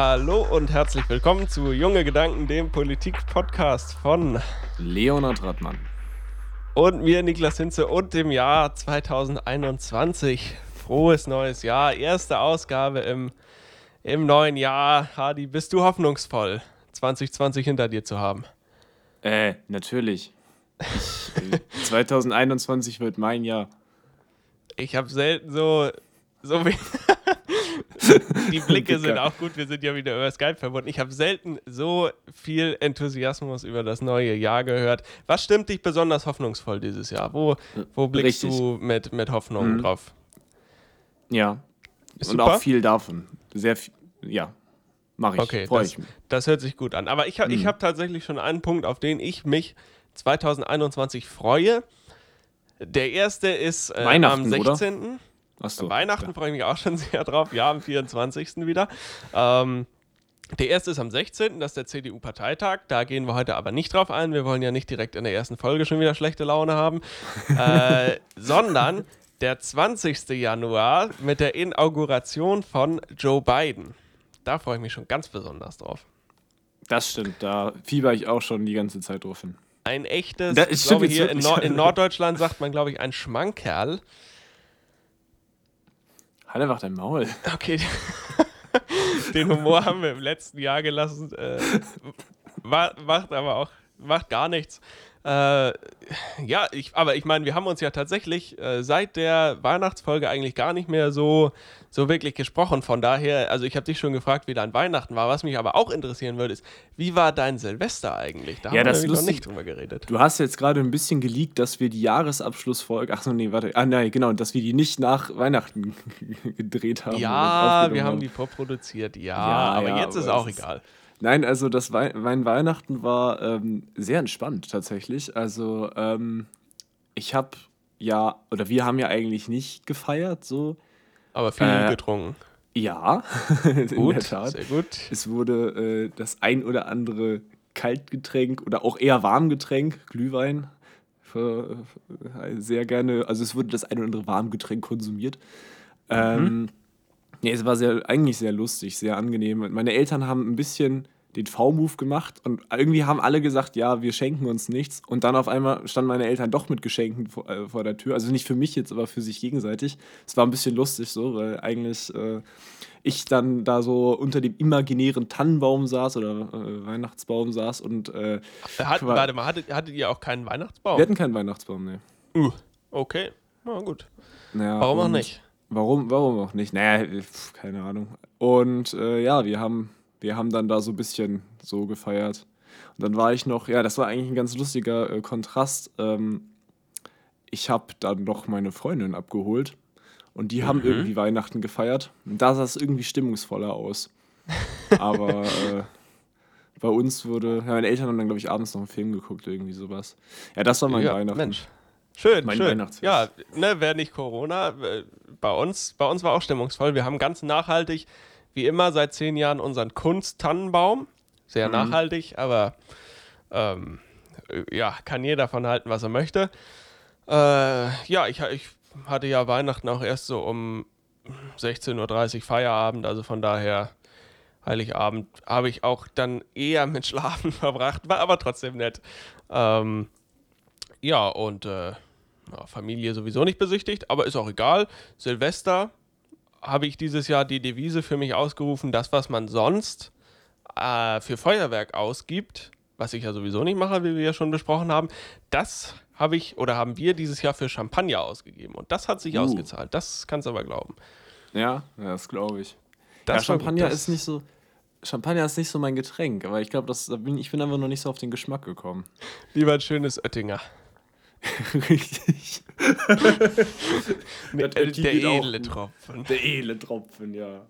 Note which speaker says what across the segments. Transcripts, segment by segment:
Speaker 1: Hallo und herzlich willkommen zu Junge Gedanken, dem Politik-Podcast von
Speaker 2: Leonhard Radmann.
Speaker 1: Und mir, Niklas Hinze, und dem Jahr 2021. Frohes neues Jahr. Erste Ausgabe im, im neuen Jahr. Hadi, bist du hoffnungsvoll, 2020 hinter dir zu haben?
Speaker 2: Äh, natürlich. Ich, äh, 2021 wird mein Jahr.
Speaker 1: Ich habe selten so, so wie. Die Blicke sind auch gut, wir sind ja wieder über Skype verbunden. Ich habe selten so viel Enthusiasmus über das neue Jahr gehört. Was stimmt dich besonders hoffnungsvoll dieses Jahr? Wo, wo blickst Richtig. du mit, mit Hoffnung mhm. drauf?
Speaker 2: Ja. Ist Und super? auch viel davon. Sehr viel, ja. Mache ich.
Speaker 1: Okay, Freu das, ich mich. das hört sich gut an. Aber ich, mhm. ich habe tatsächlich schon einen Punkt, auf den ich mich 2021 freue. Der erste ist äh, am 16. Oder? Achso, Weihnachten ja. freue ich mich auch schon sehr drauf. Ja, am 24. wieder. Ähm, der erste ist am 16., das ist der CDU-Parteitag. Da gehen wir heute aber nicht drauf ein. Wir wollen ja nicht direkt in der ersten Folge schon wieder schlechte Laune haben. äh, sondern der 20. Januar mit der Inauguration von Joe Biden. Da freue ich mich schon ganz besonders drauf.
Speaker 2: Das stimmt, da fieber ich auch schon die ganze Zeit drauf hin.
Speaker 1: Ein echtes, ich glaube hier in, Nord in Norddeutschland sagt man, glaube ich, ein Schmankerl.
Speaker 2: Halt einfach dein Maul.
Speaker 1: Okay. Den Humor haben wir im letzten Jahr gelassen. Äh, macht aber auch macht gar nichts. Äh, ja, ich, aber ich meine, wir haben uns ja tatsächlich äh, seit der Weihnachtsfolge eigentlich gar nicht mehr so, so wirklich gesprochen. Von daher, also ich habe dich schon gefragt, wie dein Weihnachten war. Was mich aber auch interessieren würde, ist, wie war dein Silvester eigentlich?
Speaker 2: Da ja, haben das wir noch nicht drüber geredet. Du hast jetzt gerade ein bisschen geleakt, dass wir die Jahresabschlussfolge, ach so, nee, warte, ah nein, genau, dass wir die nicht nach Weihnachten gedreht haben.
Speaker 1: Ja, wir haben, haben die vorproduziert, ja, ja aber ja, jetzt aber ist auch egal.
Speaker 2: Nein, also das We mein Weihnachten war ähm, sehr entspannt tatsächlich. Also ähm, ich habe ja, oder wir haben ja eigentlich nicht gefeiert so.
Speaker 1: Aber viel äh, getrunken.
Speaker 2: Ja, in gut, der Tat. Sehr gut. Es wurde äh, das ein oder andere Kaltgetränk oder auch eher Warmgetränk, Glühwein, für, für, sehr gerne, also es wurde das ein oder andere Warmgetränk konsumiert. Mhm. Ähm, ja, es war sehr, eigentlich sehr lustig, sehr angenehm. Meine Eltern haben ein bisschen den V-Move gemacht und irgendwie haben alle gesagt, ja, wir schenken uns nichts. Und dann auf einmal standen meine Eltern doch mit Geschenken vor, äh, vor der Tür. Also nicht für mich jetzt, aber für sich gegenseitig. Es war ein bisschen lustig so, weil eigentlich äh, ich dann da so unter dem imaginären Tannenbaum saß oder äh, Weihnachtsbaum saß und. Äh,
Speaker 1: Hat, warte mal, hattet, hattet, ihr auch keinen Weihnachtsbaum?
Speaker 2: Wir hatten keinen Weihnachtsbaum, ne.
Speaker 1: Uh, okay, na gut. Ja, Warum auch nicht?
Speaker 2: Warum, warum auch nicht? Naja, keine Ahnung. Und äh, ja, wir haben, wir haben dann da so ein bisschen so gefeiert. Und dann war ich noch, ja, das war eigentlich ein ganz lustiger äh, Kontrast. Ähm, ich habe dann noch meine Freundin abgeholt und die mhm. haben irgendwie Weihnachten gefeiert. Und da sah es irgendwie stimmungsvoller aus. Aber äh, bei uns wurde, ja, meine Eltern haben dann, glaube ich, abends noch einen Film geguckt, irgendwie sowas. Ja, das war mein ja, Weihnachten. Mensch.
Speaker 1: Schön, mein schön. Ja, ne, wäre nicht Corona. Bei uns, bei uns war auch stimmungsvoll. Wir haben ganz nachhaltig, wie immer, seit zehn Jahren unseren Kunst-Tannenbaum. Sehr mhm. nachhaltig, aber ähm, ja, kann jeder davon halten, was er möchte. Äh, ja, ich, ich hatte ja Weihnachten auch erst so um 16.30 Uhr Feierabend, also von daher Heiligabend habe ich auch dann eher mit Schlafen verbracht, war aber trotzdem nett. Ähm, ja, und äh, ja, Familie sowieso nicht besichtigt, aber ist auch egal. Silvester habe ich dieses Jahr die Devise für mich ausgerufen, das, was man sonst äh, für Feuerwerk ausgibt, was ich ja sowieso nicht mache, wie wir ja schon besprochen haben, das habe ich oder haben wir dieses Jahr für Champagner ausgegeben. Und das hat sich uh. ausgezahlt. Das kannst du aber glauben.
Speaker 2: Ja, das glaube ich. Das ja, Champagner gut, ist nicht so. Champagner ist nicht so mein Getränk, aber ich glaube, ich bin einfach noch nicht so auf den Geschmack gekommen.
Speaker 1: Lieber ein schönes Oettinger.
Speaker 2: Richtig.
Speaker 1: der, der edle Tropfen.
Speaker 2: Der edle Tropfen, ja.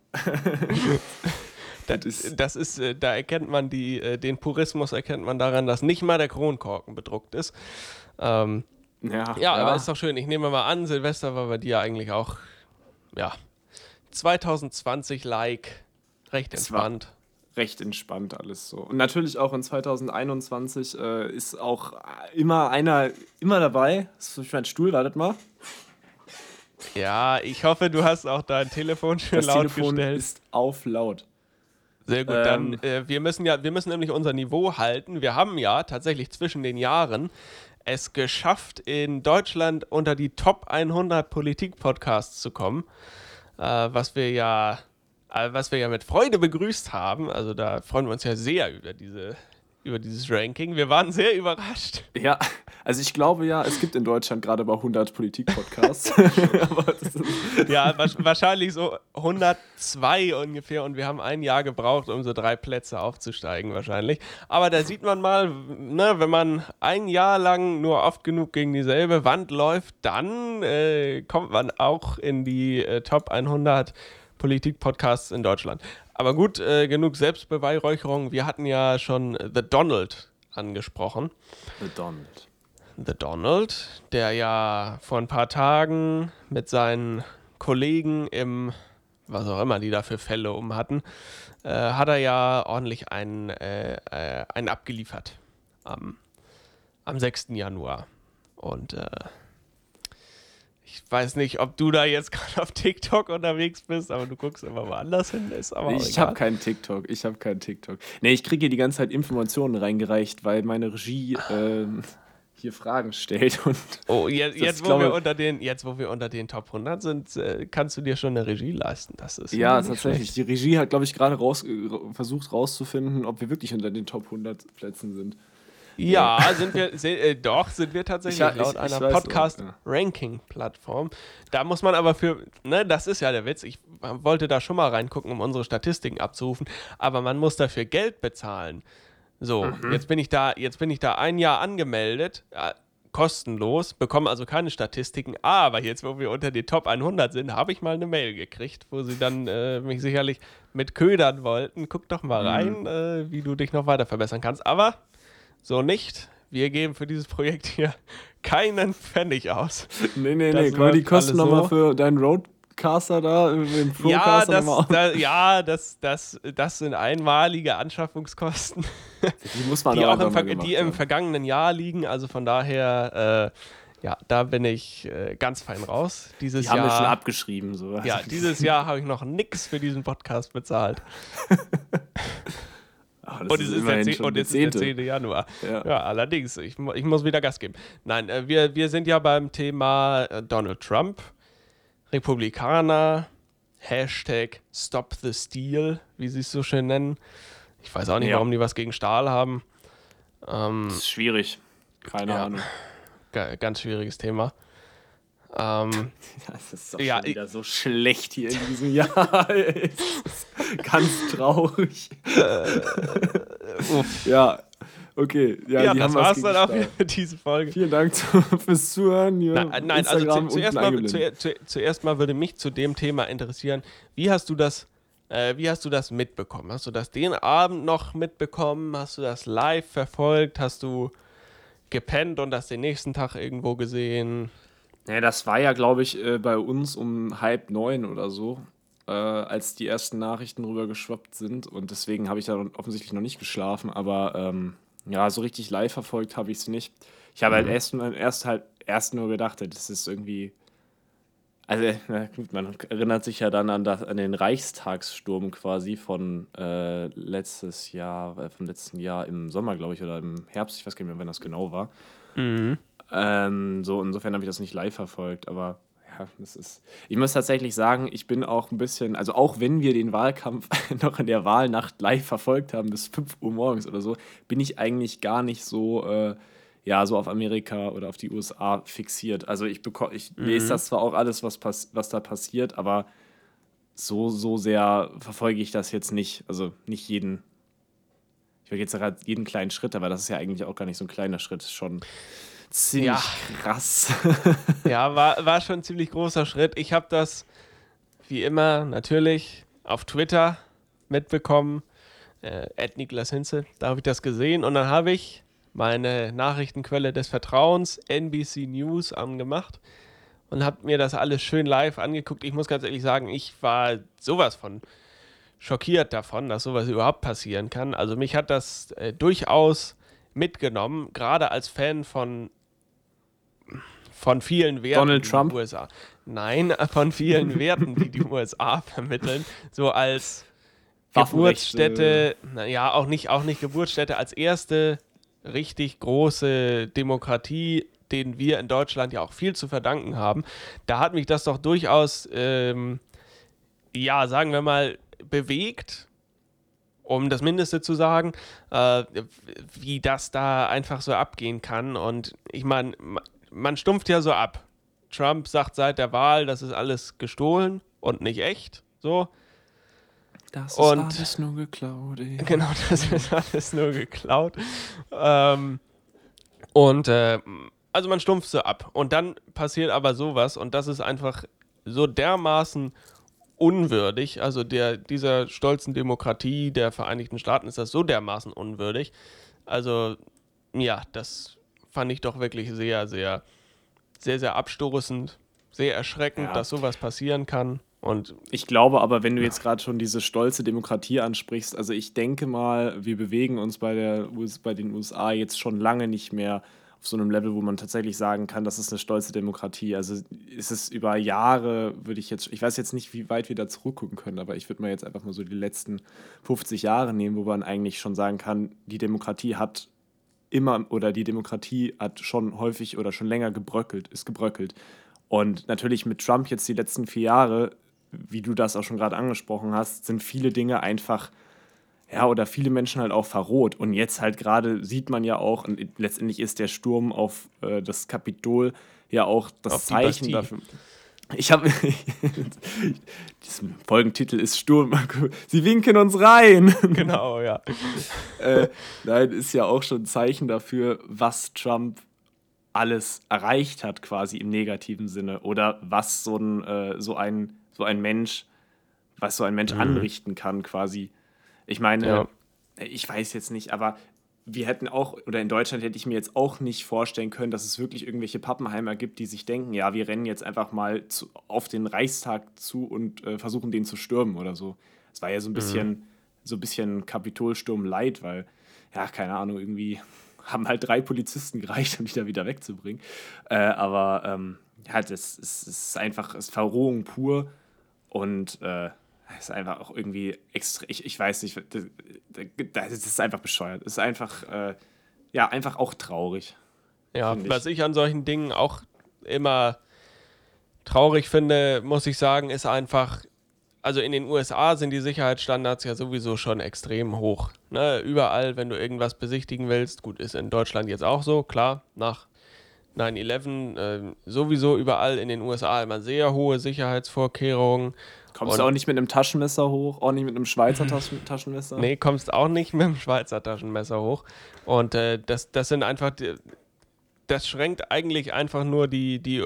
Speaker 1: das, ist, das ist, äh, da erkennt man die, äh, den Purismus erkennt man daran, dass nicht mal der Kronkorken bedruckt ist. Ähm, ja, ja, ja, aber ist doch schön. Ich nehme mal an, Silvester war bei dir eigentlich auch, ja, 2020-like, recht entspannt
Speaker 2: recht entspannt alles so. Und natürlich auch in 2021 äh, ist auch immer einer immer dabei. Das ist mein Stuhl, wartet mal.
Speaker 1: Ja, ich hoffe, du hast auch dein Telefon schön das laut
Speaker 2: Telefon
Speaker 1: gestellt.
Speaker 2: ist auf laut.
Speaker 1: Sehr gut, dann ähm, äh, wir müssen ja, wir müssen nämlich unser Niveau halten. Wir haben ja tatsächlich zwischen den Jahren es geschafft, in Deutschland unter die Top 100 Politik-Podcasts zu kommen, äh, was wir ja, äh, was wir ja mit Freude begrüßt haben. Also da freuen wir uns ja sehr über diese über dieses Ranking. Wir waren sehr überrascht.
Speaker 2: Ja, also ich glaube ja, es gibt in Deutschland gerade mal 100 Politik-Podcasts.
Speaker 1: ja, wahrscheinlich so 102 ungefähr und wir haben ein Jahr gebraucht, um so drei Plätze aufzusteigen wahrscheinlich. Aber da sieht man mal, ne, wenn man ein Jahr lang nur oft genug gegen dieselbe Wand läuft, dann äh, kommt man auch in die äh, Top 100 Politik-Podcasts in Deutschland. Aber gut, äh, genug Selbstbeweihräucherung. Wir hatten ja schon The Donald angesprochen.
Speaker 2: The Donald.
Speaker 1: The Donald, der ja vor ein paar Tagen mit seinen Kollegen im, was auch immer die da für Fälle um hatten, äh, hat er ja ordentlich einen, äh, äh einen abgeliefert am, am 6. Januar. Und äh, ich weiß nicht, ob du da jetzt gerade auf TikTok unterwegs bist, aber du guckst immer woanders hin. Ist aber
Speaker 2: ich habe keinen TikTok. Ich habe keinen TikTok. Nee, ich kriege hier die ganze Zeit Informationen reingereicht, weil meine Regie äh, hier Fragen stellt. Und
Speaker 1: oh, jetzt, jetzt, wo glaube, wir unter den, jetzt, wo wir unter den Top 100 sind, äh, kannst du dir schon eine Regie leisten. Das ist
Speaker 2: ja, tatsächlich. Schlecht. Die Regie hat, glaube ich, gerade raus, versucht rauszufinden, ob wir wirklich unter den Top 100 Plätzen sind.
Speaker 1: Ja, sind wir, äh, doch, sind wir tatsächlich ich, laut ich, einer Podcast-Ranking-Plattform. Da muss man aber für, ne, das ist ja der Witz, ich wollte da schon mal reingucken, um unsere Statistiken abzurufen, aber man muss dafür Geld bezahlen. So, mhm. jetzt bin ich da, jetzt bin ich da ein Jahr angemeldet, äh, kostenlos, bekomme also keine Statistiken, aber jetzt, wo wir unter die Top 100 sind, habe ich mal eine Mail gekriegt, wo sie dann äh, mich sicherlich mit ködern wollten. Guck doch mal mhm. rein, mhm. wie du dich noch weiter verbessern kannst. Aber so nicht. Wir geben für dieses Projekt hier keinen Pfennig aus.
Speaker 2: Nee, nee, das nee. Können wir die Kosten so. nochmal für deinen Roadcaster da im
Speaker 1: ja, das, da, ja, das, das, das sind einmalige Anschaffungskosten. Die muss man die auch im, Ver die im vergangenen Jahr liegen. Also von daher, äh, ja, da bin ich äh, ganz fein raus. Dieses die haben Jahr, wir
Speaker 2: schon abgeschrieben. So.
Speaker 1: Ja, dieses Jahr habe ich noch nichts für diesen Podcast bezahlt. Ach, und, es ist und es ist der 10. Januar. Ja, ja allerdings, ich, ich, muss wieder Gas geben. Nein, äh, wir, wir sind ja beim Thema äh, Donald Trump, Republikaner, Hashtag Stop the Steal, wie sie es so schön nennen. Ich weiß auch nicht, ja. warum die was gegen Stahl haben.
Speaker 2: Ähm, das ist schwierig. Keine ja, Ahnung.
Speaker 1: Ganz schwieriges Thema. Ähm,
Speaker 2: das ist doch ja, schon wieder so schlecht hier in diesem Jahr. Ganz traurig. Äh, ja, okay. Ja,
Speaker 1: ja das war's dann auch für diese Folge.
Speaker 2: Vielen Dank zu, fürs Zuhören. Hier
Speaker 1: nein, nein also zu, zuerst, mal, zu, zu, zuerst mal würde mich zu dem Thema interessieren, wie hast du das äh, wie hast du das mitbekommen? Hast du das den Abend noch mitbekommen? Hast du das live verfolgt? Hast du gepennt und das den nächsten Tag irgendwo gesehen?
Speaker 2: Nee, das war ja, glaube ich, äh, bei uns um halb neun oder so, äh, als die ersten Nachrichten rüber geschwappt sind. Und deswegen habe ich da offensichtlich noch nicht geschlafen. Aber ähm, ja, so richtig live verfolgt habe ich es nicht. Ich habe halt mhm. halt erst, erst halt erst nur gedacht, das ist irgendwie. Also, na gut, man erinnert sich ja dann an, das, an den Reichstagssturm quasi von äh, letztes Jahr, äh, vom letzten Jahr im Sommer, glaube ich, oder im Herbst, ich weiß gar nicht mehr, wann das genau war. Mhm. Ähm, so, insofern habe ich das nicht live verfolgt, aber ja, das ist. Ich muss tatsächlich sagen, ich bin auch ein bisschen, also auch wenn wir den Wahlkampf noch in der Wahlnacht live verfolgt haben, bis 5 Uhr morgens oder so, bin ich eigentlich gar nicht so, äh, ja, so auf Amerika oder auf die USA fixiert. Also ich bekomme, ich mhm. lese das zwar auch alles, was, pass was da passiert, aber so, so sehr verfolge ich das jetzt nicht. Also nicht jeden, ich will jetzt gerade jeden kleinen Schritt, aber das ist ja eigentlich auch gar nicht so ein kleiner Schritt, schon ziemlich ja. krass.
Speaker 1: ja, war, war schon ein ziemlich großer Schritt. Ich habe das, wie immer, natürlich auf Twitter mitbekommen. Äh, Niklas Hinze, da habe ich das gesehen und dann habe ich meine Nachrichtenquelle des Vertrauens, NBC News, angemacht und habe mir das alles schön live angeguckt. Ich muss ganz ehrlich sagen, ich war sowas von schockiert davon, dass sowas überhaupt passieren kann. Also mich hat das äh, durchaus mitgenommen, gerade als Fan von von vielen Werten
Speaker 2: Donald Trump?
Speaker 1: USA. Nein, von vielen Werten, die die USA vermitteln. So als Geburtsstätte, naja, auch nicht, auch nicht Geburtsstätte, als erste richtig große Demokratie, denen wir in Deutschland ja auch viel zu verdanken haben. Da hat mich das doch durchaus, ähm, ja, sagen wir mal, bewegt, um das Mindeste zu sagen, äh, wie das da einfach so abgehen kann. Und ich meine, man stumpft ja so ab. Trump sagt seit der Wahl, das ist alles gestohlen und nicht echt. So.
Speaker 2: Das ist und, alles nur geklaut. Ey.
Speaker 1: Genau, das ist alles nur geklaut. Ähm, und äh, also man stumpft so ab. Und dann passiert aber sowas und das ist einfach so dermaßen unwürdig. Also der, dieser stolzen Demokratie der Vereinigten Staaten ist das so dermaßen unwürdig. Also ja, das fand ich doch wirklich sehr, sehr, sehr, sehr abstoßend, sehr erschreckend, ja. dass sowas passieren kann. Und
Speaker 2: ich glaube aber, wenn du jetzt gerade schon diese stolze Demokratie ansprichst, also ich denke mal, wir bewegen uns bei, der, bei den USA jetzt schon lange nicht mehr auf so einem Level, wo man tatsächlich sagen kann, das ist eine stolze Demokratie. Also ist es über Jahre, würde ich jetzt, ich weiß jetzt nicht, wie weit wir da zurückgucken können, aber ich würde mal jetzt einfach mal so die letzten 50 Jahre nehmen, wo man eigentlich schon sagen kann, die Demokratie hat immer oder die Demokratie hat schon häufig oder schon länger gebröckelt, ist gebröckelt. Und natürlich mit Trump jetzt die letzten vier Jahre wie du das auch schon gerade angesprochen hast, sind viele Dinge einfach, ja, oder viele Menschen halt auch verroht. Und jetzt halt gerade sieht man ja auch, und letztendlich ist der Sturm auf äh, das Kapitol ja auch das auf Zeichen dafür. Ich habe. Dieser Folgentitel ist Sturm. Sie winken uns rein.
Speaker 1: Genau, ja.
Speaker 2: äh, nein, ist ja auch schon ein Zeichen dafür, was Trump alles erreicht hat, quasi im negativen Sinne. Oder was so ein, äh, so ein so ein Mensch, was so ein Mensch mhm. anrichten kann, quasi. Ich meine, ja. ich weiß jetzt nicht, aber wir hätten auch, oder in Deutschland hätte ich mir jetzt auch nicht vorstellen können, dass es wirklich irgendwelche Pappenheimer gibt, die sich denken, ja, wir rennen jetzt einfach mal zu, auf den Reichstag zu und äh, versuchen den zu stürmen oder so. Es war ja so ein mhm. bisschen, mhm. so ein bisschen Kapitolsturm light, weil, ja, keine Ahnung, irgendwie haben halt drei Polizisten gereicht, um mich da wieder wegzubringen. Äh, aber ähm, ja, das, es ist einfach, es ist Verrohung pur. Und äh, ist einfach auch irgendwie extra, ich, ich weiß nicht, das, das ist einfach bescheuert. Es ist einfach, äh, ja, einfach auch traurig.
Speaker 1: Ja, was ich an solchen Dingen auch immer traurig finde, muss ich sagen, ist einfach, also in den USA sind die Sicherheitsstandards ja sowieso schon extrem hoch. Ne? Überall, wenn du irgendwas besichtigen willst, gut, ist in Deutschland jetzt auch so, klar, nach 9-11 äh, sowieso überall in den USA immer sehr hohe Sicherheitsvorkehrungen.
Speaker 2: Kommst du auch nicht mit einem Taschenmesser hoch, auch nicht mit einem Schweizer Taschen Taschenmesser?
Speaker 1: Nee, kommst auch nicht mit einem Schweizer Taschenmesser hoch. Und äh, das, das sind einfach, die, das schränkt eigentlich einfach nur die, die,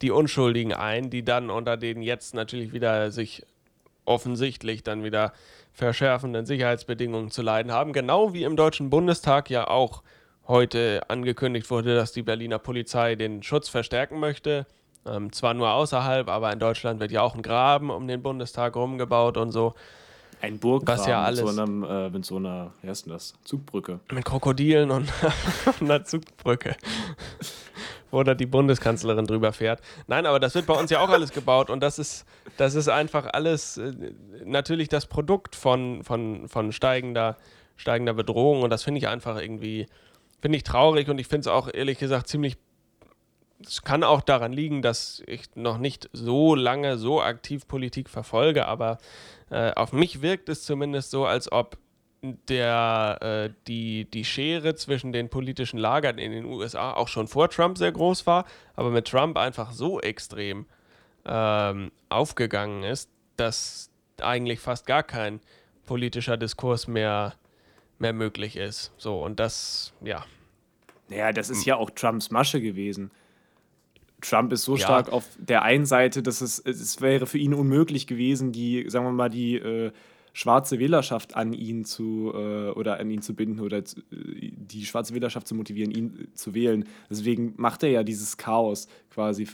Speaker 1: die Unschuldigen ein, die dann unter denen jetzt natürlich wieder sich offensichtlich dann wieder verschärfenden Sicherheitsbedingungen zu leiden haben. Genau wie im Deutschen Bundestag ja auch heute angekündigt wurde, dass die Berliner Polizei den Schutz verstärken möchte. Ähm, zwar nur außerhalb, aber in Deutschland wird ja auch ein Graben um den Bundestag rumgebaut und so.
Speaker 2: Ein Burggraben was ja alles, mit, so einem, äh, mit so einer, wie heißt denn das? Zugbrücke.
Speaker 1: Mit Krokodilen und einer Zugbrücke. Wo da die Bundeskanzlerin drüber fährt. Nein, aber das wird bei uns ja auch alles gebaut und das ist, das ist einfach alles äh, natürlich das Produkt von, von, von steigender, steigender Bedrohung und das finde ich einfach irgendwie Finde ich traurig und ich finde es auch ehrlich gesagt ziemlich. Es kann auch daran liegen, dass ich noch nicht so lange so aktiv Politik verfolge, aber äh, auf mich wirkt es zumindest so, als ob der, äh, die, die Schere zwischen den politischen Lagern in den USA auch schon vor Trump sehr groß war, aber mit Trump einfach so extrem ähm, aufgegangen ist, dass eigentlich fast gar kein politischer Diskurs mehr mehr möglich ist. So, und das, ja.
Speaker 2: Naja, das ist ja auch Trumps Masche gewesen. Trump ist so ja. stark auf der einen Seite, dass es, es wäre für ihn unmöglich gewesen, die, sagen wir mal, die äh, schwarze Wählerschaft an ihn zu äh, oder an ihn zu binden oder zu, äh, die schwarze Wählerschaft zu motivieren, ihn zu wählen. Deswegen macht er ja dieses Chaos quasi,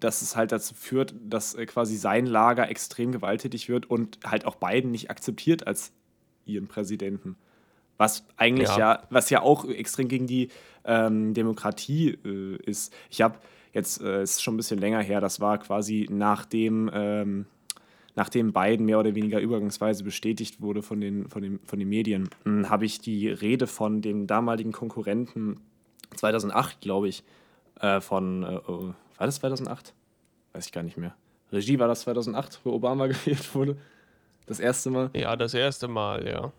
Speaker 2: dass es halt dazu führt, dass äh, quasi sein Lager extrem gewalttätig wird und halt auch Biden nicht akzeptiert als ihren Präsidenten. Was eigentlich ja, ja was ja auch extrem gegen die ähm, Demokratie äh, ist. Ich habe jetzt, äh, ist schon ein bisschen länger her, das war quasi nach dem, ähm, nachdem Biden mehr oder weniger übergangsweise bestätigt wurde von den, von den, von den Medien, hm, habe ich die Rede von dem damaligen Konkurrenten 2008, glaube ich, äh, von, äh, oh, war das 2008? Weiß ich gar nicht mehr. Regie war das 2008, wo Obama gewählt wurde? Das erste Mal?
Speaker 1: Ja, das erste Mal, ja.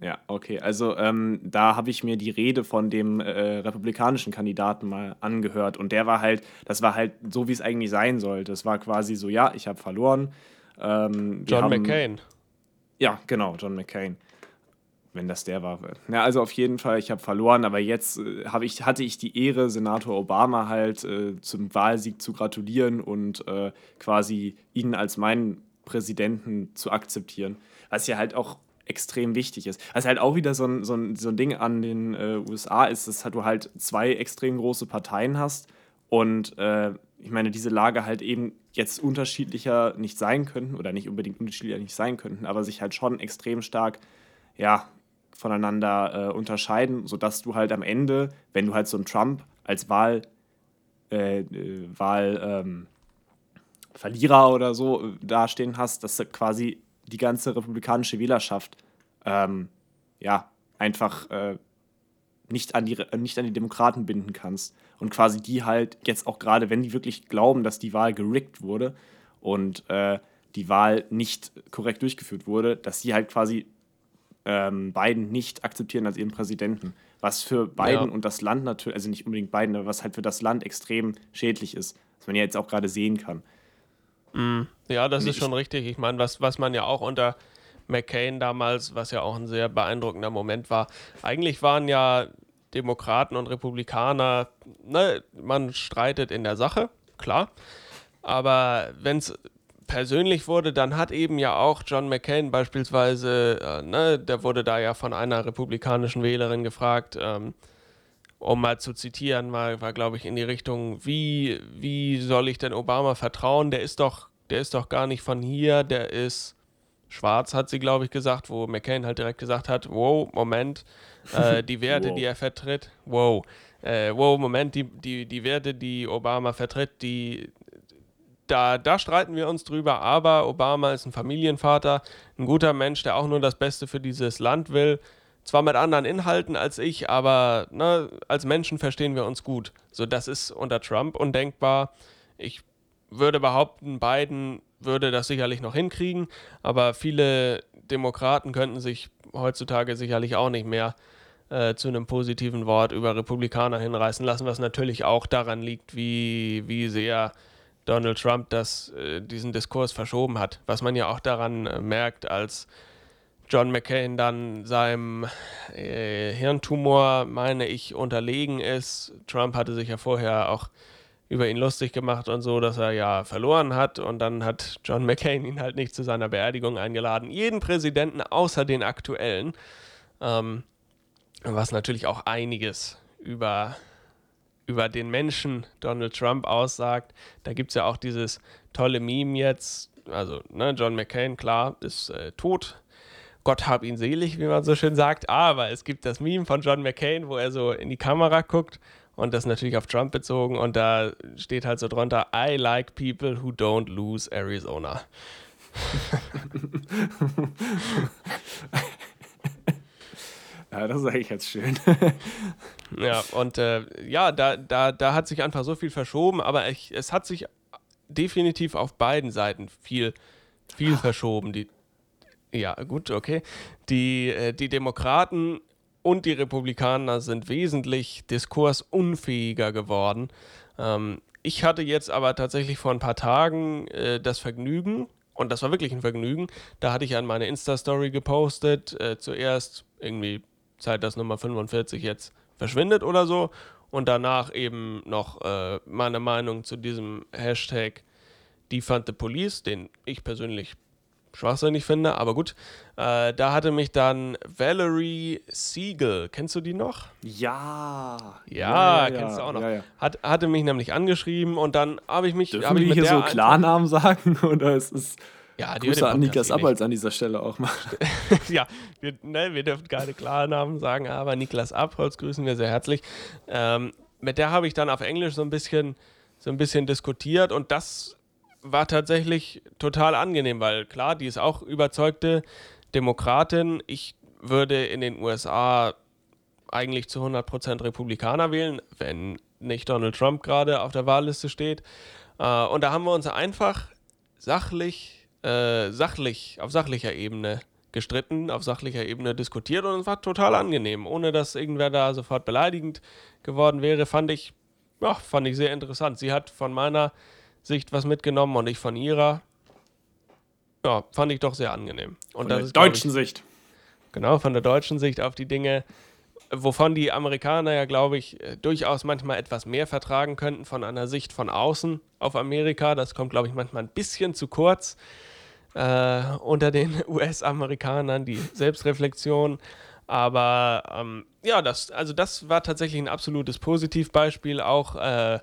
Speaker 2: Ja, okay. Also ähm, da habe ich mir die Rede von dem äh, republikanischen Kandidaten mal angehört und der war halt, das war halt so, wie es eigentlich sein sollte. Es war quasi so, ja, ich habe verloren. Ähm,
Speaker 1: John haben, McCain.
Speaker 2: Ja, genau, John McCain. Wenn das der war. Ja, also auf jeden Fall, ich habe verloren, aber jetzt äh, ich, hatte ich die Ehre, Senator Obama halt äh, zum Wahlsieg zu gratulieren und äh, quasi ihn als meinen Präsidenten zu akzeptieren. Was ja halt auch extrem wichtig ist. Was halt auch wieder so ein, so ein, so ein Ding an den äh, USA ist, dass du halt zwei extrem große Parteien hast und äh, ich meine, diese Lager halt eben jetzt unterschiedlicher nicht sein könnten oder nicht unbedingt unterschiedlicher nicht sein könnten, aber sich halt schon extrem stark, ja, voneinander äh, unterscheiden, sodass du halt am Ende, wenn du halt so einen Trump als Wahl, äh, äh Wahl, ähm, Verlierer oder so äh, dastehen hast, dass du quasi die ganze republikanische Wählerschaft ähm, ja, einfach äh, nicht, an die, nicht an die Demokraten binden kannst. Und quasi die halt jetzt auch gerade, wenn die wirklich glauben, dass die Wahl gerickt wurde und äh, die Wahl nicht korrekt durchgeführt wurde, dass sie halt quasi ähm, Biden nicht akzeptieren als ihren Präsidenten. Was für Biden ja. und das Land natürlich, also nicht unbedingt Biden, aber was halt für das Land extrem schädlich ist. Was man ja jetzt auch gerade sehen kann.
Speaker 1: Mhm. Ja, das ist schon richtig. Ich meine, was, was man ja auch unter McCain damals, was ja auch ein sehr beeindruckender Moment war, eigentlich waren ja Demokraten und Republikaner, ne, man streitet in der Sache, klar. Aber wenn es persönlich wurde, dann hat eben ja auch John McCain beispielsweise, äh, ne, der wurde da ja von einer republikanischen Wählerin gefragt, ähm, um mal zu zitieren, war, war glaube ich, in die Richtung, wie, wie soll ich denn Obama vertrauen? Der ist doch, der ist doch gar nicht von hier, der ist schwarz, hat sie, glaube ich, gesagt, wo McCain halt direkt gesagt hat, wow, Moment, äh, die Werte, wow. die er vertritt, wow, äh, wow, Moment, die, die, die Werte, die Obama vertritt, die, da, da streiten wir uns drüber, aber Obama ist ein Familienvater, ein guter Mensch, der auch nur das Beste für dieses Land will zwar mit anderen Inhalten als ich, aber ne, als Menschen verstehen wir uns gut. So, das ist unter Trump undenkbar. Ich würde behaupten, Biden würde das sicherlich noch hinkriegen, aber viele Demokraten könnten sich heutzutage sicherlich auch nicht mehr äh, zu einem positiven Wort über Republikaner hinreißen lassen, was natürlich auch daran liegt, wie, wie sehr Donald Trump das, äh, diesen Diskurs verschoben hat. Was man ja auch daran äh, merkt, als John McCain dann seinem äh, Hirntumor, meine ich, unterlegen ist. Trump hatte sich ja vorher auch über ihn lustig gemacht und so, dass er ja verloren hat. Und dann hat John McCain ihn halt nicht zu seiner Beerdigung eingeladen. Jeden Präsidenten außer den aktuellen. Ähm, was natürlich auch einiges über, über den Menschen Donald Trump aussagt. Da gibt es ja auch dieses tolle Meme jetzt. Also, ne, John McCain, klar, ist äh, tot Gott hab ihn selig, wie man so schön sagt. Aber es gibt das Meme von John McCain, wo er so in die Kamera guckt und das natürlich auf Trump bezogen und da steht halt so drunter, I like people who don't lose Arizona.
Speaker 2: ja, das ist eigentlich jetzt schön.
Speaker 1: ja, und äh, ja, da, da, da hat sich einfach so viel verschoben, aber ich, es hat sich definitiv auf beiden Seiten viel, viel verschoben. Die, ja, gut, okay. Die, äh, die Demokraten und die Republikaner sind wesentlich diskursunfähiger geworden. Ähm, ich hatte jetzt aber tatsächlich vor ein paar Tagen äh, das Vergnügen, und das war wirklich ein Vergnügen, da hatte ich an meine Insta-Story gepostet, äh, zuerst irgendwie Zeit, dass Nummer 45 jetzt verschwindet oder so, und danach eben noch äh, meine Meinung zu diesem Hashtag Defund the Police, den ich persönlich schwachsinnig finde, aber gut. Äh, da hatte mich dann Valerie Siegel, kennst du die noch?
Speaker 2: Ja.
Speaker 1: Ja, ja, ja kennst du auch noch. Ja, Hat, hatte mich nämlich angeschrieben und dann habe ich mich.
Speaker 2: Dürfen
Speaker 1: ich
Speaker 2: wir hier so Klarnamen sagen? Oder ist es.
Speaker 1: Ja,
Speaker 2: die Grüße an Niklas Abholz an dieser Stelle auch mal.
Speaker 1: ja, wir, ne, wir dürfen keine Klarnamen sagen, aber Niklas Abholz grüßen wir sehr herzlich. Ähm, mit der habe ich dann auf Englisch so ein bisschen, so ein bisschen diskutiert und das war tatsächlich total angenehm, weil klar, die ist auch überzeugte Demokratin. Ich würde in den USA eigentlich zu 100% Republikaner wählen, wenn nicht Donald Trump gerade auf der Wahlliste steht. Äh, und da haben wir uns einfach sachlich, äh, sachlich, auf sachlicher Ebene gestritten, auf sachlicher Ebene diskutiert und es war total angenehm, ohne dass irgendwer da sofort beleidigend geworden wäre, fand ich, ja, fand ich sehr interessant. Sie hat von meiner Sicht was mitgenommen und ich von ihrer. Ja, fand ich doch sehr angenehm. Und
Speaker 2: von der ist, deutschen ich, Sicht.
Speaker 1: Genau, von der deutschen Sicht auf die Dinge wovon die Amerikaner ja, glaube ich, äh, durchaus manchmal etwas mehr vertragen könnten von einer Sicht von außen auf Amerika. Das kommt, glaube ich, manchmal ein bisschen zu kurz äh, unter den US-Amerikanern, die Selbstreflexion. Aber ähm, ja, das, also das war tatsächlich ein absolutes Positivbeispiel. Auch äh,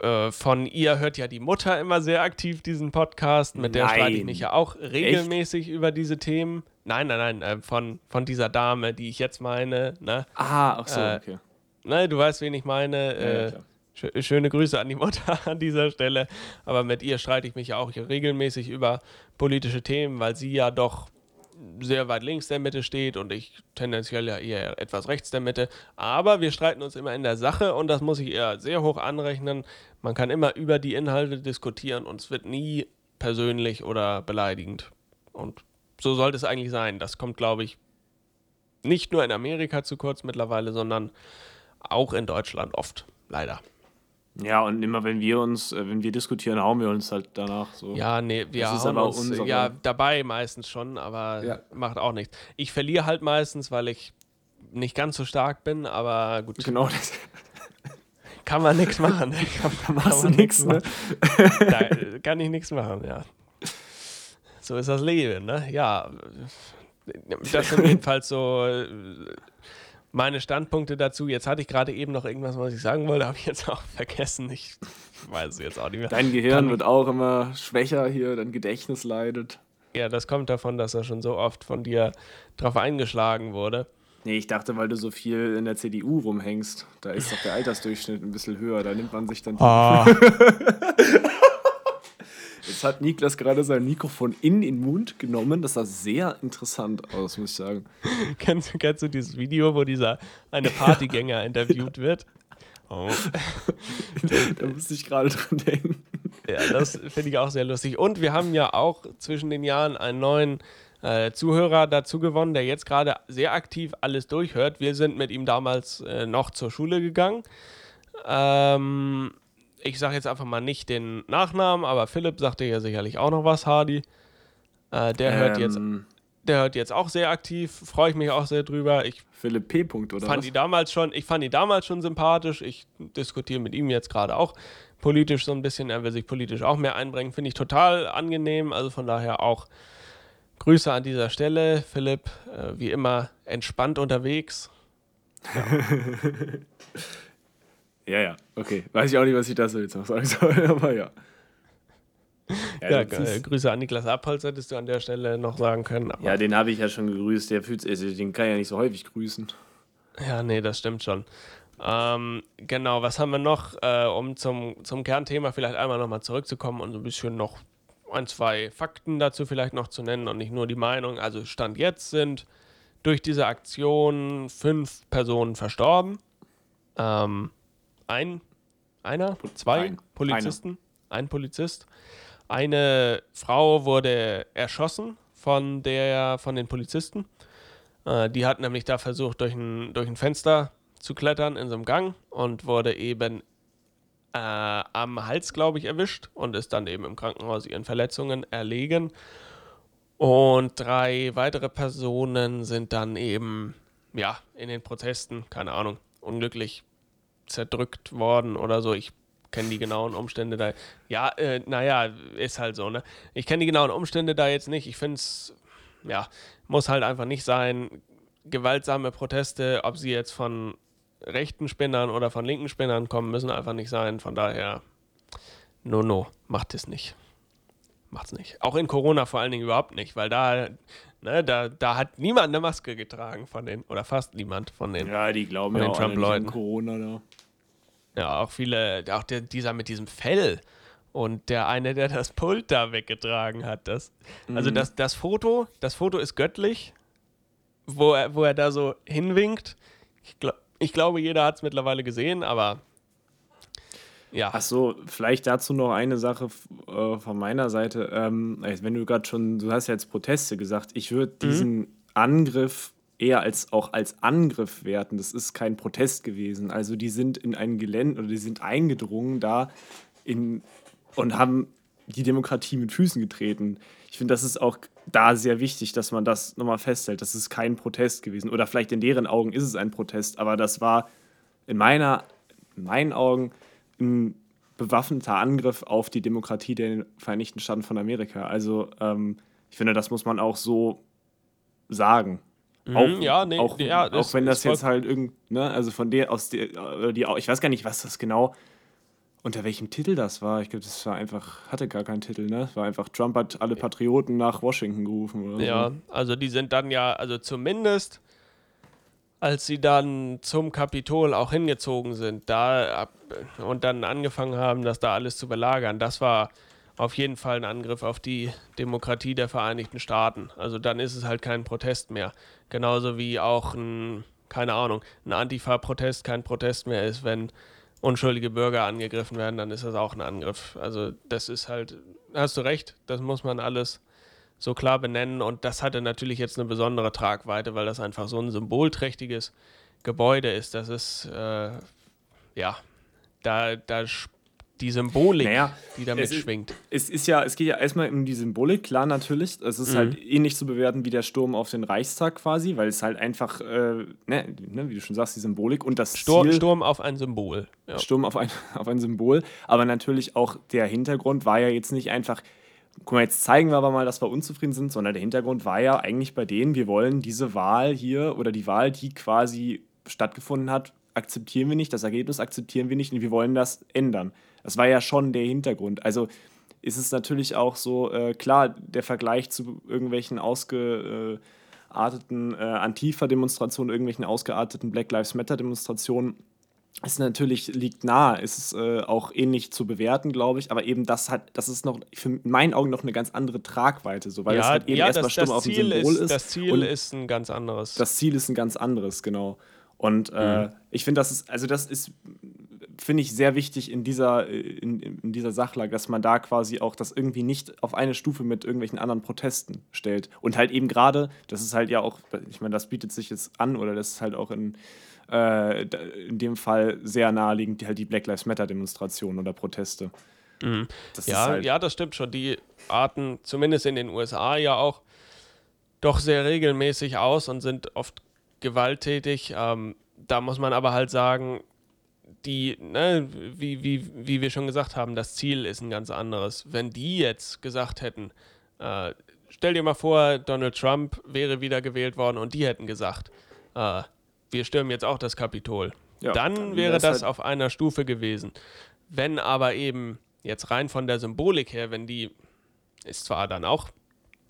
Speaker 1: äh, von ihr hört ja die Mutter immer sehr aktiv diesen Podcast. Mit der streite ich mich ja auch regelmäßig Echt? über diese Themen. Nein, nein, nein, äh, von, von dieser Dame, die ich jetzt meine. Ne?
Speaker 2: Ah, ach so, äh, okay.
Speaker 1: Ne, du weißt, wen ich meine. Ja, ja, sch schöne Grüße an die Mutter an dieser Stelle. Aber mit ihr streite ich mich ja auch regelmäßig über politische Themen, weil sie ja doch sehr weit links der Mitte steht und ich tendenziell ja eher etwas rechts der Mitte. Aber wir streiten uns immer in der Sache und das muss ich eher sehr hoch anrechnen. Man kann immer über die Inhalte diskutieren und es wird nie persönlich oder beleidigend. Und so sollte es eigentlich sein. Das kommt, glaube ich, nicht nur in Amerika zu kurz mittlerweile, sondern auch in Deutschland oft, leider.
Speaker 2: Ja, und immer wenn wir uns, äh, wenn wir diskutieren, hauen wir uns halt danach so.
Speaker 1: Ja, nee, wir das hauen uns unsere. ja dabei meistens schon, aber ja. macht auch nichts. Ich verliere halt meistens, weil ich nicht ganz so stark bin, aber gut.
Speaker 2: Genau das.
Speaker 1: Kann man nichts machen.
Speaker 2: Kann, da machst du nichts, ne?
Speaker 1: Da kann ich nichts machen, ja. So ist das Leben, ne? Ja. Das sind jedenfalls so äh, meine Standpunkte dazu. Jetzt hatte ich gerade eben noch irgendwas, was ich sagen wollte, habe ich jetzt auch vergessen. Ich weiß es jetzt auch nicht mehr.
Speaker 2: Dein Gehirn Kann wird auch immer schwächer hier, dein Gedächtnis leidet.
Speaker 1: Ja, das kommt davon, dass er schon so oft von dir drauf eingeschlagen wurde.
Speaker 2: Nee, ich dachte, weil du so viel in der CDU rumhängst. Da ist doch der Altersdurchschnitt ein bisschen höher. Da nimmt man sich dann. Oh. Jetzt hat Niklas gerade sein Mikrofon in den Mund genommen. Das sah sehr interessant aus, muss ich sagen.
Speaker 1: kennst, kennst du dieses Video, wo dieser eine Partygänger interviewt wird?
Speaker 2: Oh. da musste ich gerade dran denken.
Speaker 1: Ja, das finde ich auch sehr lustig. Und wir haben ja auch zwischen den Jahren einen neuen äh, Zuhörer dazu gewonnen, der jetzt gerade sehr aktiv alles durchhört. Wir sind mit ihm damals äh, noch zur Schule gegangen. Ähm, ich sage jetzt einfach mal nicht den Nachnamen, aber Philipp sagte ja sicherlich auch noch was, Hardy. Äh, der ähm, hört jetzt, der hört jetzt auch sehr aktiv, freue ich mich auch sehr drüber. Ich
Speaker 2: Philipp P. -Punkt, oder
Speaker 1: fand was? Die damals schon, ich fand ihn damals schon sympathisch. Ich diskutiere mit ihm jetzt gerade auch politisch so ein bisschen. Er will sich politisch auch mehr einbringen. Finde ich total angenehm. Also von daher auch Grüße an dieser Stelle. Philipp, äh, wie immer, entspannt unterwegs.
Speaker 2: Ja. Ja, ja, okay. Weiß ich auch nicht, was ich dazu jetzt noch sagen soll, aber ja.
Speaker 1: Ja, ja äh, Grüße an Niklas Abholz hättest du an der Stelle noch sagen können.
Speaker 2: ja, den habe ich ja schon gegrüßt. Der fühlt, also den kann ich ja nicht so häufig grüßen.
Speaker 1: Ja, nee, das stimmt schon. Ähm, genau, was haben wir noch, äh, um zum, zum Kernthema vielleicht einmal nochmal zurückzukommen und so ein bisschen noch ein, zwei Fakten dazu vielleicht noch zu nennen und nicht nur die Meinung. Also Stand jetzt sind durch diese Aktion fünf Personen verstorben. Ähm, ein, einer, zwei ein, Polizisten, eine. ein Polizist. Eine Frau wurde erschossen von der, von den Polizisten. Äh, die hat nämlich da versucht, durch ein, durch ein Fenster zu klettern in so einem Gang und wurde eben äh, am Hals, glaube ich, erwischt und ist dann eben im Krankenhaus ihren Verletzungen erlegen. Und drei weitere Personen sind dann eben, ja, in den Protesten, keine Ahnung, unglücklich zerdrückt worden oder so. Ich kenne die genauen Umstände da. Ja, äh, naja, ist halt so, ne? Ich kenne die genauen Umstände da jetzt nicht. Ich finde es, ja, muss halt einfach nicht sein. Gewaltsame Proteste, ob sie jetzt von rechten Spinnern oder von linken Spinnern kommen, müssen einfach nicht sein. Von daher, no, no, macht es nicht. Macht's nicht. Auch in Corona vor allen Dingen überhaupt nicht, weil da Ne, da, da hat niemand eine Maske getragen von den, oder fast niemand von den,
Speaker 2: ja, die glauben ja
Speaker 1: Trump-Leuten. Corona da. Ja, auch viele, auch der, dieser mit diesem Fell, Und der eine, der das Pult da weggetragen hat, das. Also mhm. das, das Foto, das Foto ist göttlich, wo er, wo er da so hinwinkt. Ich, glaub, ich glaube, jeder hat es mittlerweile gesehen, aber
Speaker 2: ja. Ach so, vielleicht dazu noch eine Sache äh, von meiner Seite. Ähm, wenn du gerade schon, du hast ja jetzt Proteste gesagt, ich würde mhm. diesen mhm. Angriff eher als auch als Angriff werten. Das ist kein Protest gewesen. Also die sind in ein Gelände oder die sind eingedrungen da in, und haben die Demokratie mit Füßen getreten. Ich finde, das ist auch da sehr wichtig, dass man das nochmal festhält. Das ist kein Protest gewesen. Oder vielleicht in deren Augen ist es ein Protest, aber das war in meiner, in meinen Augen ein bewaffneter Angriff auf die Demokratie der Vereinigten Staaten von Amerika. Also ähm, ich finde, das muss man auch so sagen. Mhm, auch, ja, nee, auch, ja, auch wenn das jetzt halt irgend, ne, also von der aus der, die, ich weiß gar nicht, was das genau, unter welchem Titel das war. Ich glaube, das war einfach, hatte gar keinen Titel, ne? Es war einfach, Trump hat alle Patrioten nach Washington gerufen oder
Speaker 1: Ja, so. also die sind dann ja, also zumindest als sie dann zum Kapitol auch hingezogen sind, da und dann angefangen haben, das da alles zu belagern, das war auf jeden Fall ein Angriff auf die Demokratie der Vereinigten Staaten. Also dann ist es halt kein Protest mehr. Genauso wie auch ein, keine Ahnung, ein Antifa-Protest kein Protest mehr ist, wenn unschuldige Bürger angegriffen werden, dann ist das auch ein Angriff. Also das ist halt, hast du recht, das muss man alles so klar benennen. Und das hatte natürlich jetzt eine besondere Tragweite, weil das einfach so ein symbolträchtiges Gebäude ist. Das ist, äh, ja, da, da die Symbolik, naja, die damit es schwingt.
Speaker 2: es ist ja, es geht ja erstmal um die Symbolik, klar natürlich. Es ist halt mhm. halt ähnlich zu bewerten wie der Sturm auf den Reichstag quasi, weil es halt einfach, äh, ne, ne, wie du schon sagst, die Symbolik und das
Speaker 1: Sturm, Ziel, Sturm auf ein Symbol.
Speaker 2: Ja. Sturm auf ein, auf ein Symbol, aber natürlich auch der Hintergrund war ja jetzt nicht einfach, guck mal, jetzt zeigen wir aber mal, dass wir unzufrieden sind, sondern der Hintergrund war ja eigentlich bei denen, wir wollen diese Wahl hier oder die Wahl, die quasi stattgefunden hat, akzeptieren wir nicht, das Ergebnis akzeptieren wir nicht und wir wollen das ändern. Das war ja schon der Hintergrund. Also ist es natürlich auch so, äh, klar, der Vergleich zu irgendwelchen ausgearteten äh, Antifa-Demonstrationen, irgendwelchen ausgearteten Black Lives Matter-Demonstrationen ist natürlich liegt nahe, ist es äh, auch ähnlich zu bewerten, glaube ich, aber eben das hat, das ist noch für in meinen Augen noch eine ganz andere Tragweite, so weil ja, das halt eben ja, erstmal stumm auf dem Symbol ist,
Speaker 1: ist. Das Ziel ist ein ganz anderes.
Speaker 2: Das Ziel ist ein ganz anderes, genau. Und äh, mhm. ich finde, das ist, also das ist, finde ich, sehr wichtig in dieser, in, in dieser Sachlage, dass man da quasi auch das irgendwie nicht auf eine Stufe mit irgendwelchen anderen Protesten stellt. Und halt eben gerade, das ist halt ja auch, ich meine, das bietet sich jetzt an oder das ist halt auch in äh, in dem Fall sehr naheliegend halt die Black Lives Matter Demonstrationen oder Proteste.
Speaker 1: Mhm. ja, halt ja, das stimmt schon. Die arten zumindest in den USA ja auch doch sehr regelmäßig aus und sind oft gewalttätig. Ähm, da muss man aber halt sagen, die, ne, wie, wie, wie wir schon gesagt haben, das Ziel ist ein ganz anderes. Wenn die jetzt gesagt hätten, äh, stell dir mal vor, Donald Trump wäre wieder gewählt worden und die hätten gesagt, äh, wir stürmen jetzt auch das Kapitol. Ja, dann, dann wäre das halt auf einer Stufe gewesen. Wenn aber eben jetzt rein von der Symbolik her, wenn die ist zwar dann auch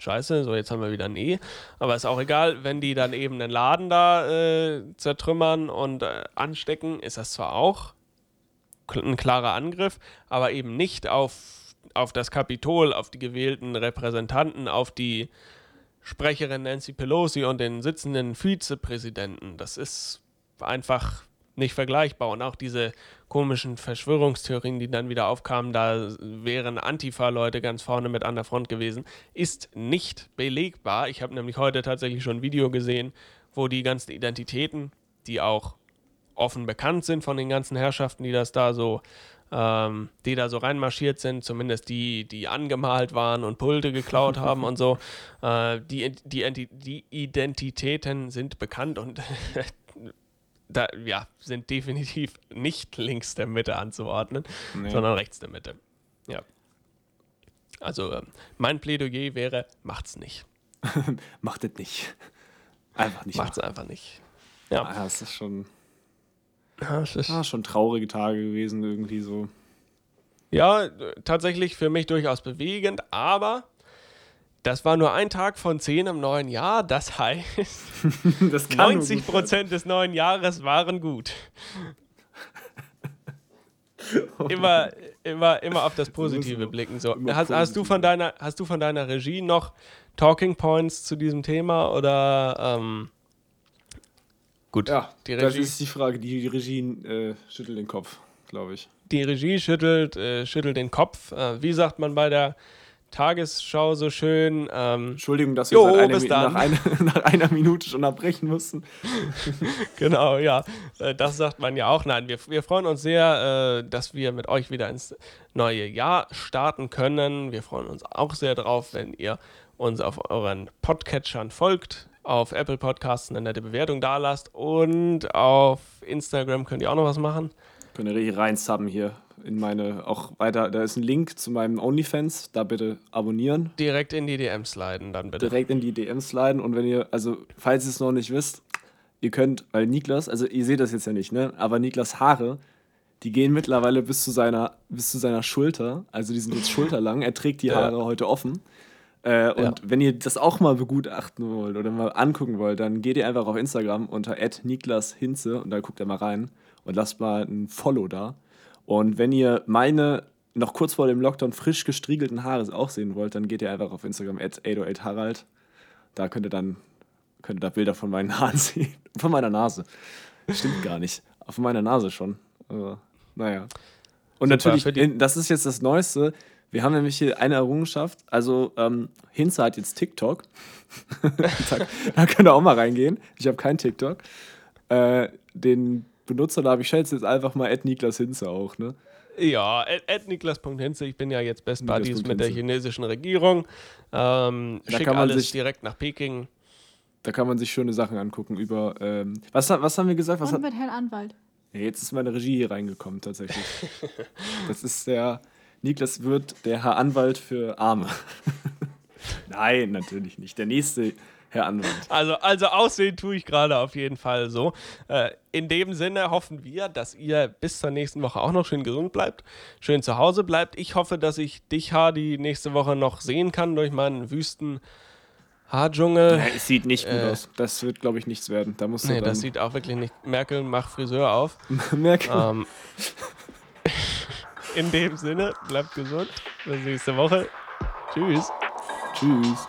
Speaker 1: scheiße, so jetzt haben wir wieder ein E, aber ist auch egal, wenn die dann eben einen Laden da äh, zertrümmern und äh, anstecken, ist das zwar auch ein klarer Angriff, aber eben nicht auf, auf das Kapitol, auf die gewählten Repräsentanten, auf die Sprecherin Nancy Pelosi und den sitzenden Vizepräsidenten. Das ist einfach nicht vergleichbar. Und auch diese komischen Verschwörungstheorien, die dann wieder aufkamen, da wären Antifa-Leute ganz vorne mit an der Front gewesen, ist nicht belegbar. Ich habe nämlich heute tatsächlich schon ein Video gesehen, wo die ganzen Identitäten, die auch offen bekannt sind von den ganzen Herrschaften, die das da so ähm, die da so reinmarschiert sind, zumindest die, die angemalt waren und Pulte geklaut haben und so. Äh, die, die, die Identitäten sind bekannt und da, ja, sind definitiv nicht links der Mitte anzuordnen, nee. sondern rechts der Mitte. Ja. Also äh, mein Plädoyer wäre, macht's nicht.
Speaker 2: Macht es nicht. Einfach nicht.
Speaker 1: Macht's einfach nicht.
Speaker 2: Ja. Ah, das ist schon. Ja, es ist ah, schon traurige Tage gewesen, irgendwie so.
Speaker 1: Ja, tatsächlich für mich durchaus bewegend, aber das war nur ein Tag von zehn im neuen Jahr. Das heißt, das 90 Prozent des neuen Jahres waren gut. immer, immer, immer auf das Positive blicken. So. Hast, hast, du von deiner, hast du von deiner Regie noch Talking Points zu diesem Thema oder ähm,
Speaker 2: gut? Ja, die Regie, das ist die Frage. Die Regie äh, schüttelt den Kopf, glaube ich.
Speaker 1: Die Regie schüttelt, äh, schüttelt den Kopf. Äh, wie sagt man bei der Tagesschau so schön. Ähm,
Speaker 2: Entschuldigung, dass wir jo, eine, nach, eine, nach, einer Minute schon abbrechen mussten.
Speaker 1: genau, ja. Äh, das sagt man ja auch. Nein, wir, wir freuen uns sehr, äh, dass wir mit euch wieder ins neue Jahr starten können. Wir freuen uns auch sehr drauf, wenn ihr uns auf euren Podcatchern folgt. Auf Apple Podcasts eine nette Bewertung da lasst und auf Instagram könnt ihr auch noch was machen.
Speaker 2: Könnt ihr richtig reinsubben hier in meine, auch weiter, da ist ein Link zu meinem OnlyFans, da bitte abonnieren.
Speaker 1: Direkt in die DMs sliden, dann bitte.
Speaker 2: Direkt in die DMs sliden und wenn ihr, also falls ihr es noch nicht wisst, ihr könnt, weil Niklas, also ihr seht das jetzt ja nicht, ne, aber Niklas Haare, die gehen mittlerweile bis zu seiner, bis zu seiner Schulter, also die sind jetzt schulterlang, er trägt die Haare ja. heute offen. Äh, und ja. wenn ihr das auch mal begutachten wollt oder mal angucken wollt, dann geht ihr einfach auf Instagram unter Niklas Hinze und da guckt ihr mal rein und lasst mal ein Follow da. Und wenn ihr meine noch kurz vor dem Lockdown frisch gestriegelten Haare auch sehen wollt, dann geht ihr einfach auf Instagram at 808 Harald. Da könnt ihr dann könnt ihr da Bilder von meinen Haaren sehen. Von meiner Nase. Stimmt gar nicht. Von meiner Nase schon. Aber, naja. Und Super, natürlich, das ist jetzt das Neueste. Wir haben nämlich hier eine Errungenschaft. Also, ähm, Hinze hat jetzt TikTok. da, da könnt ihr auch mal reingehen. Ich habe keinen TikTok. Äh, den Benutzernamen, ich schätze jetzt einfach mal Niklas Hinze auch, ne?
Speaker 1: Ja, Niklas.hinze, ich bin ja jetzt Best Buddies mit der chinesischen Regierung. Ähm, schick alles sich, direkt nach Peking.
Speaker 2: Da kann man sich schöne Sachen angucken über. Ähm, was, was haben wir gesagt? Was
Speaker 3: Und mit Herrn Anwalt.
Speaker 2: Ja, jetzt ist meine Regie hier reingekommen, tatsächlich. das ist der. Niklas wird der Herr Anwalt für Arme. Nein, natürlich nicht. Der nächste Herr Anwalt.
Speaker 1: Also, also aussehen tue ich gerade auf jeden Fall so. Äh, in dem Sinne hoffen wir, dass ihr bis zur nächsten Woche auch noch schön gesund bleibt, schön zu Hause bleibt. Ich hoffe, dass ich dich, Hardy, nächste Woche noch sehen kann durch meinen wüsten Haardschungel.
Speaker 2: Ja, es sieht nicht gut äh, aus. Das wird, glaube ich, nichts werden. Da musst
Speaker 1: nee, das sieht auch wirklich nicht. Merkel, mach Friseur auf.
Speaker 2: Merkel. Ähm,
Speaker 1: in dem Sinne, bleibt gesund. Bis nächste Woche. Tschüss.
Speaker 2: Tschüss.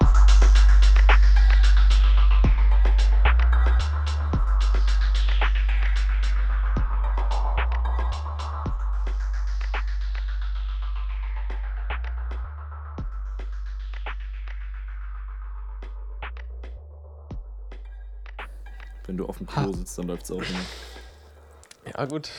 Speaker 2: Sitzt, dann es auch immer.
Speaker 1: Ja, gut.